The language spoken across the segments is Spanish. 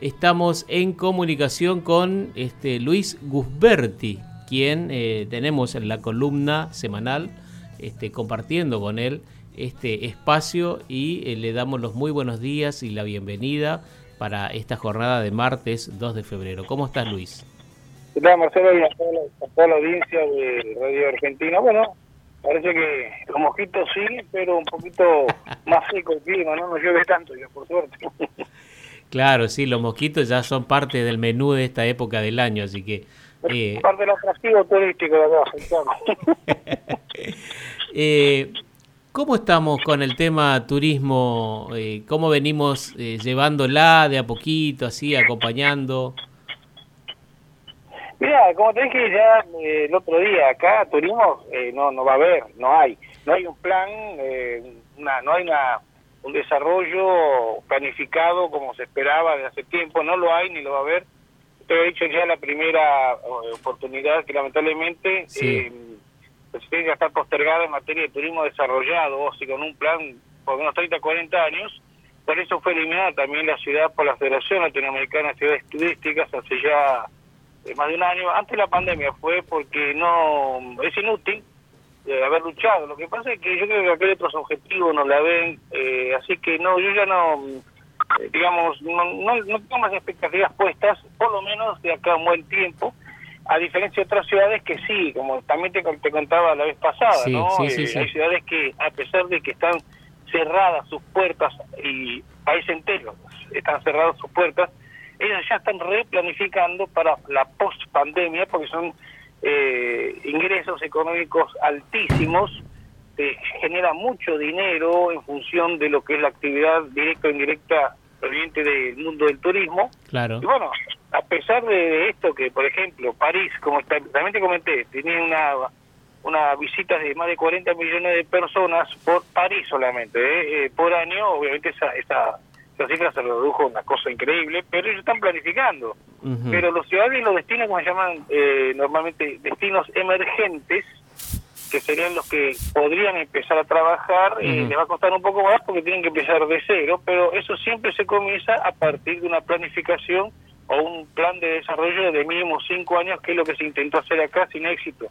estamos en comunicación con este, Luis Gusberti, quien eh, tenemos en la columna semanal este, compartiendo con él este espacio y eh, le damos los muy buenos días y la bienvenida para esta jornada de martes 2 de febrero. ¿Cómo estás, Luis? ¿Qué tal, Marcelo? Y a toda, la, audiencia de Radio Argentina. Bueno, parece que los mosquitos sí, pero un poquito más seco el clima, ¿no? No llueve tanto, ya por suerte. Claro, sí, los mosquitos ya son parte del menú de esta época del año, así que... Eh... Parte del atractivo turístico de acá, eh, ¿Cómo estamos con el tema turismo? Eh, ¿Cómo venimos eh, llevándola de a poquito, así, acompañando? Mira, como te dije ya eh, el otro día, acá turismo eh, no no va a haber, no hay. No hay un plan, una, no hay una un desarrollo planificado como se esperaba desde hace tiempo, no lo hay ni lo va a haber. Te he dicho ya la primera oportunidad que lamentablemente eh, pues tiene que estar postergada en materia de turismo desarrollado, o si con un plan por unos 30, 40 años. Por eso fue eliminada también la ciudad por la Federación Latinoamericana de Ciudades Turísticas hace ya eh, más de un año. Antes de la pandemia fue porque no es inútil de haber luchado. Lo que pasa es que yo creo que aquellos otros objetivos no la ven, eh, así que no, yo ya no, eh, digamos, no, no, tengo más expectativas puestas, por lo menos de acá a un buen tiempo, a diferencia de otras ciudades que sí, como también te, te contaba la vez pasada, ¿no? Eh, hay ciudades que, a pesar de que están cerradas sus puertas y país entero están cerradas sus puertas, ellos ya están replanificando para la post-pandemia porque son eh, ingresos económicos altísimos, eh, genera mucho dinero en función de lo que es la actividad directa o indirecta proveniente del mundo del turismo. Claro. Y bueno, a pesar de esto que, por ejemplo, París, como también te comenté, tiene una una visita de más de 40 millones de personas por París solamente, ¿eh? Eh, por año, obviamente esa, esa la cifra se redujo una cosa increíble, pero ellos están planificando. Pero los ciudades y los destinos, como se llaman eh, normalmente destinos emergentes, que serían los que podrían empezar a trabajar, eh, les va a costar un poco más porque tienen que empezar de cero, pero eso siempre se comienza a partir de una planificación o un plan de desarrollo de mínimo cinco años, que es lo que se intentó hacer acá sin éxito.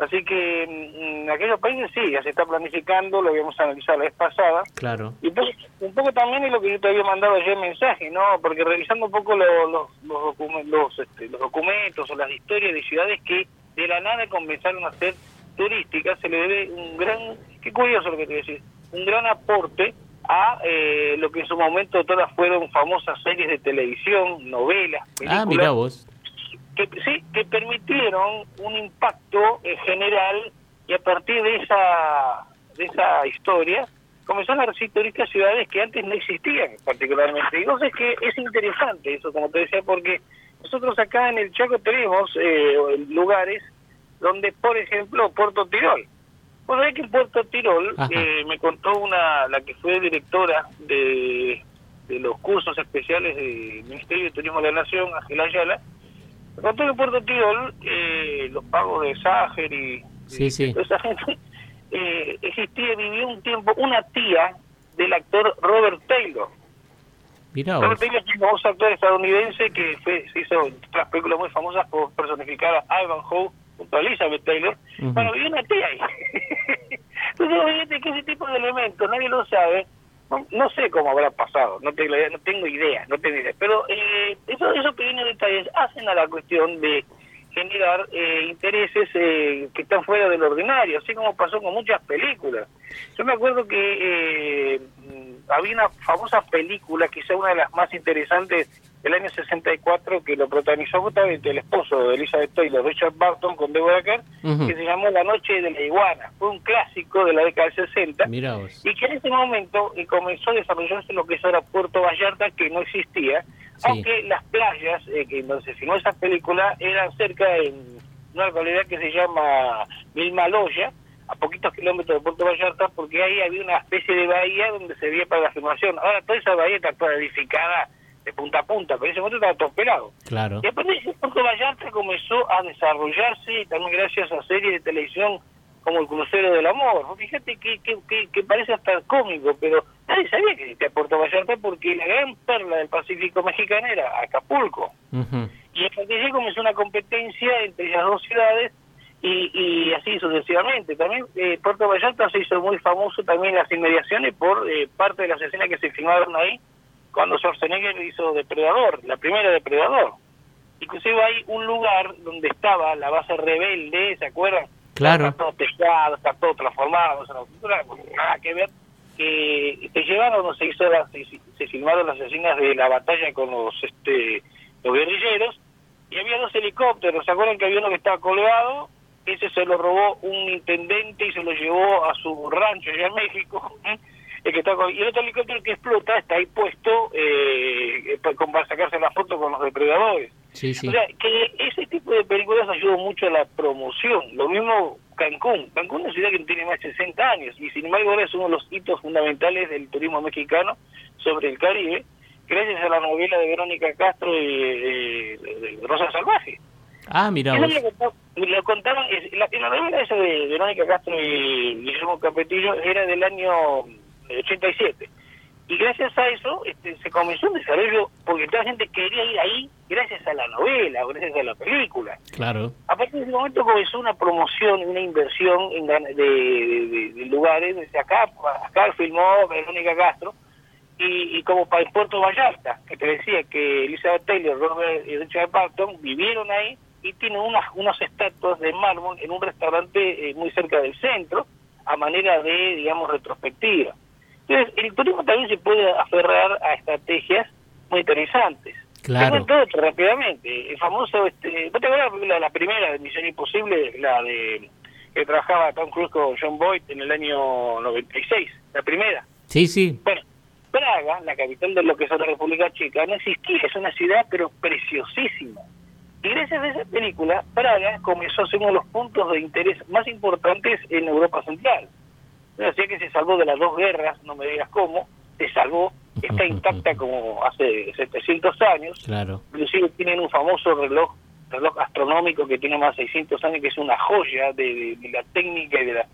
Así que mm, en aquellos países sí, ya se está planificando, lo habíamos analizado la vez pasada. Claro. Y un poco, también es lo que yo te había mandado ayer mensaje, ¿no? Porque revisando un poco los, los, este, los, documentos o las historias de ciudades que de la nada comenzaron a ser turísticas, se le debe un gran, qué curioso lo que te voy a decir, un gran aporte a eh, lo que en su momento todas fueron famosas series de televisión, novelas, películas. Ah, mira vos que sí que permitieron un impacto en general y a partir de esa de esa historia comenzaron a recibir turistas ciudades que antes no existían particularmente. Y entonces que es interesante eso como te decía porque nosotros acá en el Chaco tenemos eh, lugares donde por ejemplo Puerto Tirol. Bueno hay que en Puerto Tirol eh, me contó una la que fue directora de de los cursos especiales del Ministerio de Turismo de la Nación, Ángela Ayala, que Puerto Tirol, eh, los pagos de Ságer y, esa gente, eh, existía, vivió un tiempo una tía del actor Robert Taylor. Robert Taylor es un famoso actor estadounidense que fue, se hizo otras películas muy famosas por personificar a Ivanhoe junto a Elizabeth Taylor. Bueno, vivió una tía ahí. Entonces, fíjate que ese tipo de elementos nadie lo sabe no, sé cómo habrá pasado, no tengo, no tengo idea, no tengo idea. Pero eh, esos, esos pequeños detalles hacen a la cuestión de generar eh, intereses eh, que están fuera del ordinario, así como pasó con muchas películas. Yo me acuerdo que eh, había una famosa película, quizá una de las más interesantes del año 64, que lo protagonizó justamente el esposo de Elizabeth Taylor, Richard Barton, con Deborah Kerr, que se llamó La Noche de la Iguana. Fue un clásico de la década del 60, y que en ese momento comenzó a desarrollarse lo que es ahora Puerto Vallarta, que no existía, aunque las playas eh, que donde se filmó esa película eran cerca de una localidad que se llama Milmaloya, a poquitos kilómetros de Puerto Vallarta, porque ahí había una especie de bahía donde se veía para la filmación. Ahora toda esa bahía está toda edificada de punta a punta, pero en ese momento estaba todo pelado. Claro. Y a partir de Puerto Vallarta comenzó a desarrollarse, también gracias a series de televisión como El Crucero del Amor. Fíjate que, que, que, parece hasta cómico, pero nadie sabía que existía Puerto Vallarta porque la gran perla del Pacífico mexicano era Acapulco. Y a partir de comenzó una competencia entre las dos ciudades y, y así sucesivamente. También eh, Puerto Vallarta se hizo muy famoso también en las inmediaciones por eh, parte de las escenas que se filmaron ahí cuando Schwarzenegger hizo Depredador, la primera Depredador. Inclusive hay un lugar donde estaba la base rebelde, ¿se acuerdan? Claro. Está todo tejado, está todo transformado, nada que ver. Que se llevaron, se hizo, se, se filmaron las escenas de la batalla con los este los guerrilleros y había dos helicópteros, ¿se acuerdan que había uno que estaba colgado? Ese se lo robó un intendente y se lo llevó a su rancho allá en México. El que está y el otro helicóptero que explota está ahí puesto eh, para sacarse la foto con los depredadores. Sí, sí. O sea, que ese tipo de películas ayuda mucho a la promoción. Lo mismo Cancún. Cancún es una ciudad que tiene más de 60 años y sin embargo ahora es uno de los hitos fundamentales del turismo mexicano sobre el Caribe gracias a la novela de Verónica Castro y de, Rosa Salvaje. Ah, mira vos. Lo, contaron, la, la, novela esa de Verónica Castro y Guillermo Capetillo era del año 87. Y gracias a eso este, se comenzó un desarrollo, porque toda la gente quería ir ahí gracias a la novela, gracias a la película. Claro. A partir de ese momento comenzó una promoción, una inversión en, de, de, de, lugares. Desde acá, acá filmó Verónica Castro, y, como para el Puerto Vallarta, que te decía que Elizabeth Taylor, Robert y Richard Barton vivieron ahí y tienen unas, unas estatuas de mármol en un restaurante eh, muy cerca del centro, a manera de, digamos, retrospectiva. Entonces, el turismo también se puede aferrar a estrategias muy interesantes. Claro. todo rápidamente. El famoso, este, ¿vos te acuerdas la, la primera de Misión Imposible, la de que trabajaba Tom Cruise con John Boyd en el año 96? La primera. Sí, sí. Bueno, Praga, la capital de lo que es la República Checa, no existía, es una ciudad pero preciosísima. Y gracias a esa película, Praga comenzó a ser uno de los puntos de interés más importantes en Europa Central. Así que se salvó de las dos guerras, no me digas cómo, se salvó, está intacta como hace 700 años. Claro. Inclusive tienen un famoso reloj reloj astronómico que tiene más de 600 años, que es una joya de, de la técnica y de la,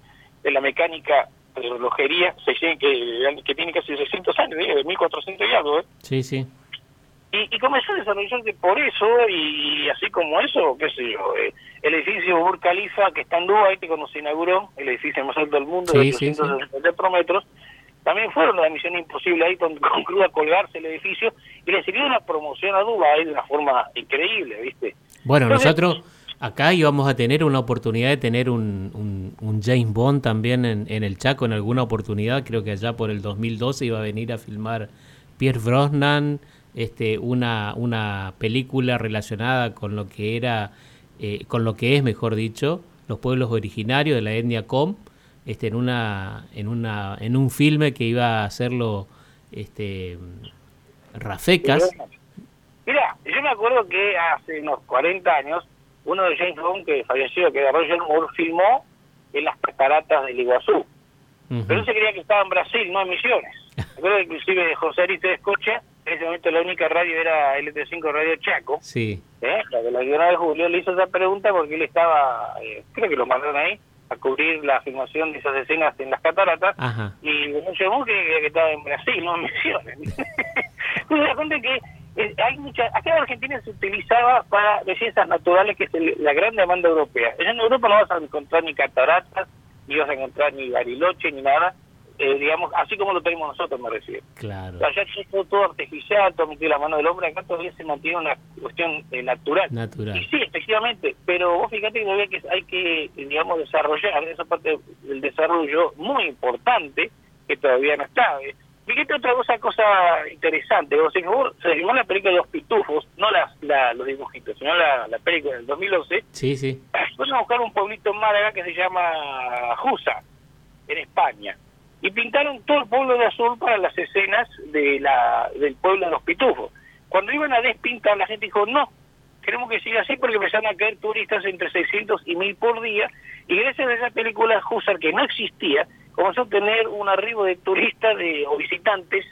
de la mecánica de relojería que, que tiene casi 600 años, de 1400 y algo. ¿eh? Sí, sí. Y, y, comenzó a desarrollarse por eso, y así como eso, qué sé yo, eh, el edificio Burj Khalifa que está en Dubái, que cuando se inauguró, el edificio más alto del mundo, de 864 metros, también fueron la misión imposible ahí con, con a colgarse el edificio, y le sirvió una promoción a Dubái de una forma increíble, ¿viste? Bueno, nosotros acá íbamos a tener una oportunidad de tener un, un, James Bond también en, en, el Chaco en alguna oportunidad. Creo que allá por el 2012 iba a venir a filmar Pierre Brosnan este, una, una película relacionada con lo que era, eh, con lo que es, mejor dicho, los pueblos originarios de la etnia Com, este, en una, en una, en un filme que iba a hacerlo, este, Rafecas. Mira, yo me acuerdo que hace unos 40 años uno de James Bond que falleció, que era Roger Moore, filmó en las cataratas del Iguazú. Pero él se creía que estaba en Brasil, no en Misiones. Recuerdo inclusive José Ariste de Escocha, en ese momento la única radio era LT5 Radio Chaco. Sí. ¿eh? La de la guiona de Julio le hizo esa pregunta porque él estaba, eh, creo que lo mandaron ahí, a cubrir la filmación de esas escenas en las cataratas. Ajá. Y Roger Moore creía que estaba en Brasil, no en Misiones. Entonces la gente que eh, hay mucha, acá en Argentina se utilizaba para bellezas naturales, que es la gran demanda europea. En Europa no vas a encontrar ni cataratas, ni vas a encontrar ni bariloche, ni nada, eh, digamos, así como lo tenemos nosotros, me refiero. Claro. allá todo, todo, artificial, todo metido la mano del hombre, acá todavía se mantiene una cuestión eh, natural. Natural. Y sí, efectivamente, pero vos fíjate que todavía que hay que, digamos, desarrollar esa parte del desarrollo muy importante que todavía no está. Fíjate otra cosa, cosa interesante. Vos, se filmó la película de los pitufos, no las, la, los dibujitos, sino la, la película del 2012. Sí, sí. Fuimos a buscar un pueblito en Málaga que se llama Jusa, en España. Y pintaron todo el pueblo de azul para las escenas de la, del pueblo de los pitufos. Cuando iban a despintar, la gente dijo, no, queremos que siga así porque empezaron a caer turistas entre 600 y 1000 por día. Y gracias a esa película Husar, que no existía, comenzó a tener un arribo de turistas de, o visitantes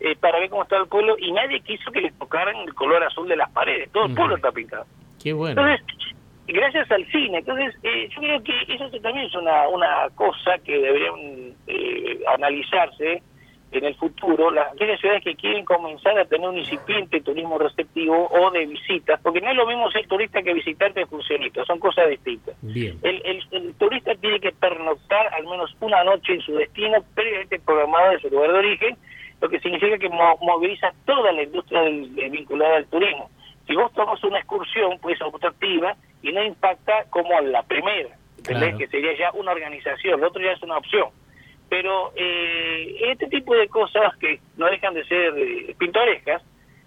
eh, para ver cómo estaba el pueblo y nadie quiso que le tocaran el color azul de las paredes. Todo el pueblo está pintado. Qué bueno. Entonces, gracias al cine. Entonces, eh, yo creo que eso también es una, una cosa que deberían eh, analizarse en el futuro las aquellas ciudades que quieren comenzar a tener un incipiente turismo receptivo o de visitas, porque no es lo mismo ser turista que visitante excursionista, son cosas distintas. Bien. El, el, el, turista tiene que pernoctar al menos una noche en su destino previamente programado de su lugar de origen, lo que significa que moviliza toda la industria del, vinculada al turismo. Si vos tomas una excursión, pues optativa y no impacta como la primera, que sería ya una organización, lo otro ya es una opción. Pero eh, este tipo de cosas que no dejan de ser eh, pintorescas,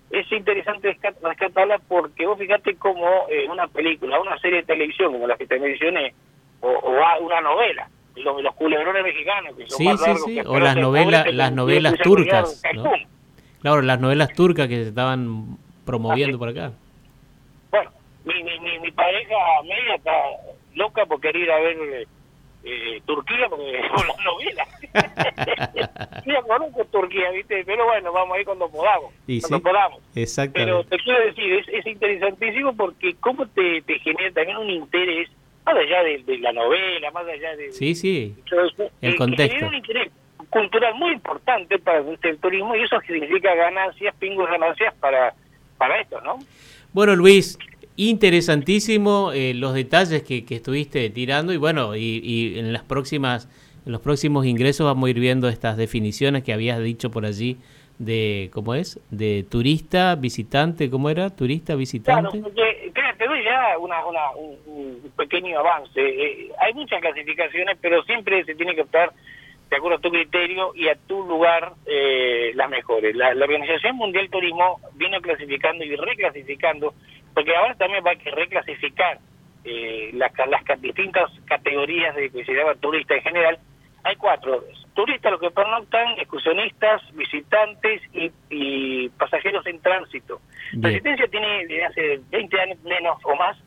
es interesante rescatarla porque vos fíjate como eh, una película, una serie de televisión como la que te mencioné, o, o una novela, los, los culebrones mexicanos, que son sí, sí, sí. o las novelas, las novelas turcas, Claro, las novelas turcas que se estaban promoviendo por acá. Mi, pareja media está loca por querer ir a ver eh, Turquía, porque con las novelas. sí, conozco Turquía, ¿viste? Pero bueno, vamos ahí cuando podamos. cuando podamos. Pero te quiero decir, es, es interesantísimo porque cómo te, te genera también un interés, más allá de, la novela, más allá de... Sí, sí, el contexto. un interés cultural muy importante para el turismo y eso significa ganancias, pingos ganancias para, para esto, ¿no? Bueno, Luis, interesantísimo eh, los detalles que, estuviste tirando y bueno, y, en las próximas, en los próximos ingresos vamos a ir viendo estas definiciones que habías dicho por allí de, ¿cómo es? De turista, visitante, ¿cómo era? Turista, visitante. Claro, te doy ya una, un, pequeño avance. Eh, hay muchas clasificaciones, pero siempre se tiene que optar de acuerdo a tu criterio y a tu lugar eh, las mejores. La, la Organización Mundial Turismo viene clasificando y reclasificando porque ahora también va a que reclasificar eh, las, las distintas categorías de que se llama turista en general. Hay cuatro, turistas los que pernoctan, excursionistas, visitantes y, pasajeros en tránsito. La asistencia tiene desde hace 20 años menos o más,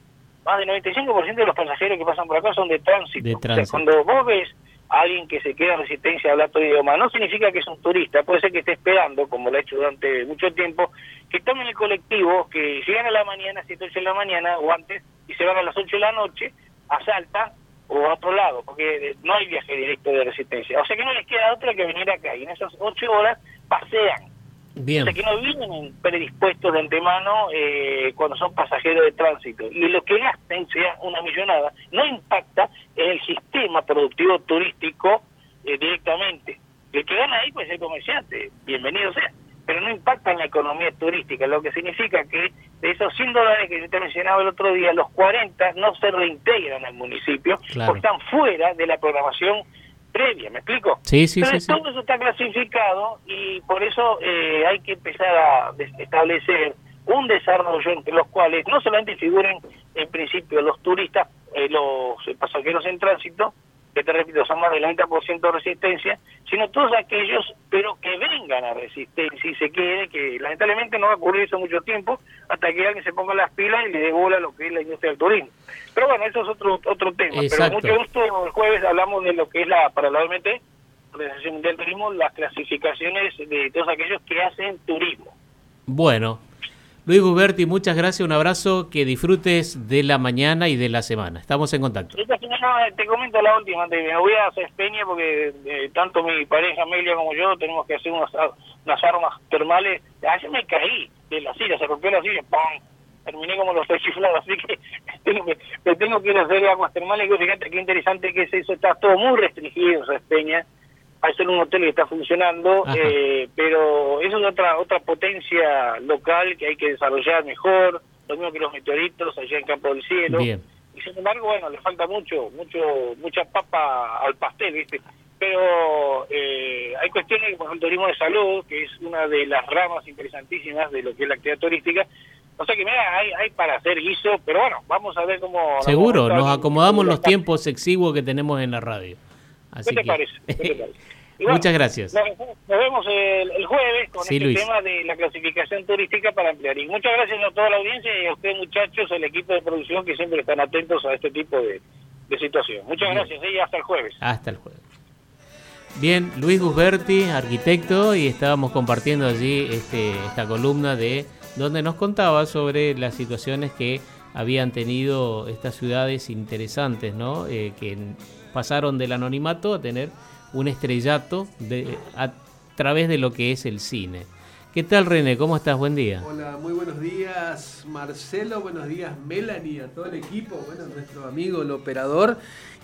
más del 95% de los pasajeros que pasan por acá son de tránsito. De tránsito. cuando vos ves alguien que se queda en resistencia a hablar todo idioma. No significa que es un turista, puede ser que esté esperando, como lo ha hecho durante mucho tiempo, que tomen el colectivo, que llegan a la mañana, a 7, 8 de la mañana o antes, y se van a las 8 de la noche a Salta o a otro lado, porque no hay viaje directo de resistencia. O sea que no les queda otra que venir acá, y en esas 8 horas pasean Bien. O sea que no vienen predispuestos de antemano eh, cuando son pasajeros de tránsito. Y lo que gasten, sea una millonada, no impacta en el sistema productivo turístico eh, directamente. El que gana ahí puede ser comerciante, bienvenido sea, pero no impacta en la economía turística, lo que significa que de esos 100 dólares que yo te mencionaba el otro día, los 40 no se reintegran al municipio, porque están fuera de la programación previa, ¿me explico? Sí, sí, sí, Todo eso está clasificado y por eso eh, hay que empezar a establecer un desarrollo entre los cuales no solamente figuren en principio los turistas, eh, los pasajeros en tránsito, que te repito, son más del 90% de resistencia, sino todos aquellos, pero que vengan a resistencia y se quede, que lamentablemente no va a ocurrir eso mucho tiempo, hasta que alguien se ponga las pilas y le devuelva lo que es la industria del turismo. Pero bueno, eso es otro otro tema. Pero mucho gusto, el jueves hablamos de lo que es la, para la OMT, Organización Mundial del Turismo, las clasificaciones de todos aquellos que hacen turismo. Bueno, Luis Guberti, muchas gracias, un abrazo, que disfrutes de la mañana y de la semana. Estamos en contacto. Esta semana te comento la última, me voy a hacer Peña porque eh, tanto mi pareja Amelia como yo tenemos que hacer unas, unas armas termales. Ayer me caí de la silla, se rompió la silla, ¡pum! Terminé como los chiflados, así que me tengo que ir a hacer aguas termales. Y fíjate qué interesante que es eso, está todo muy restringido en Hay solo un hotel que está funcionando, eh, pero eso es otra otra potencia local que hay que desarrollar mejor, lo mismo que los meteoritos allá en Campo del Cielo. Y sin embargo, bueno, le falta mucho, mucho mucha papa al pastel, ¿viste? Pero eh, hay cuestiones como el turismo de salud, que es una de las ramas interesantísimas de lo que es la actividad turística, o sea que mira, hay, hay para hacer guiso, pero bueno, vamos a ver cómo... Seguro, nos acomodamos los tiempos exiguos que tenemos en la radio. ¿Qué te parece? ¿Qué te parece? Muchas gracias. Nos, vemos el, jueves con este tema de la clasificación turística para ampliar. Y muchas gracias a toda la audiencia y a ustedes muchachos, el equipo de producción que siempre están atentos a este tipo de, situación. Muchas gracias y hasta el jueves. Hasta el jueves. Bien, Luis Gusberti, arquitecto, y estábamos compartiendo allí este, esta columna de donde nos contaba sobre las situaciones que habían tenido estas ciudades interesantes, ¿no? Eh, que pasaron del anonimato a tener un estrellato de, través de lo que es el cine. ¿Qué tal René? ¿Cómo estás? Buen día. Hola, muy buenos días Marcelo, buenos días Melanie, a todo el equipo, bueno, nuestro amigo el operador.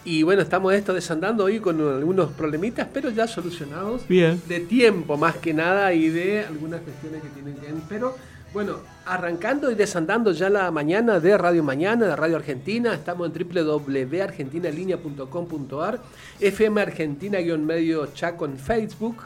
Y bueno, estamos esto desandando hoy con algunos problemitas, pero ya solucionados. Bien. De tiempo más que nada y de algunas cuestiones que tienen que ver. Pero bueno, arrancando y desandando ya la mañana de Radio Mañana, de Radio Argentina, estamos en www.argentinalinea.com.ar, FM Argentina-medio Chaco en Facebook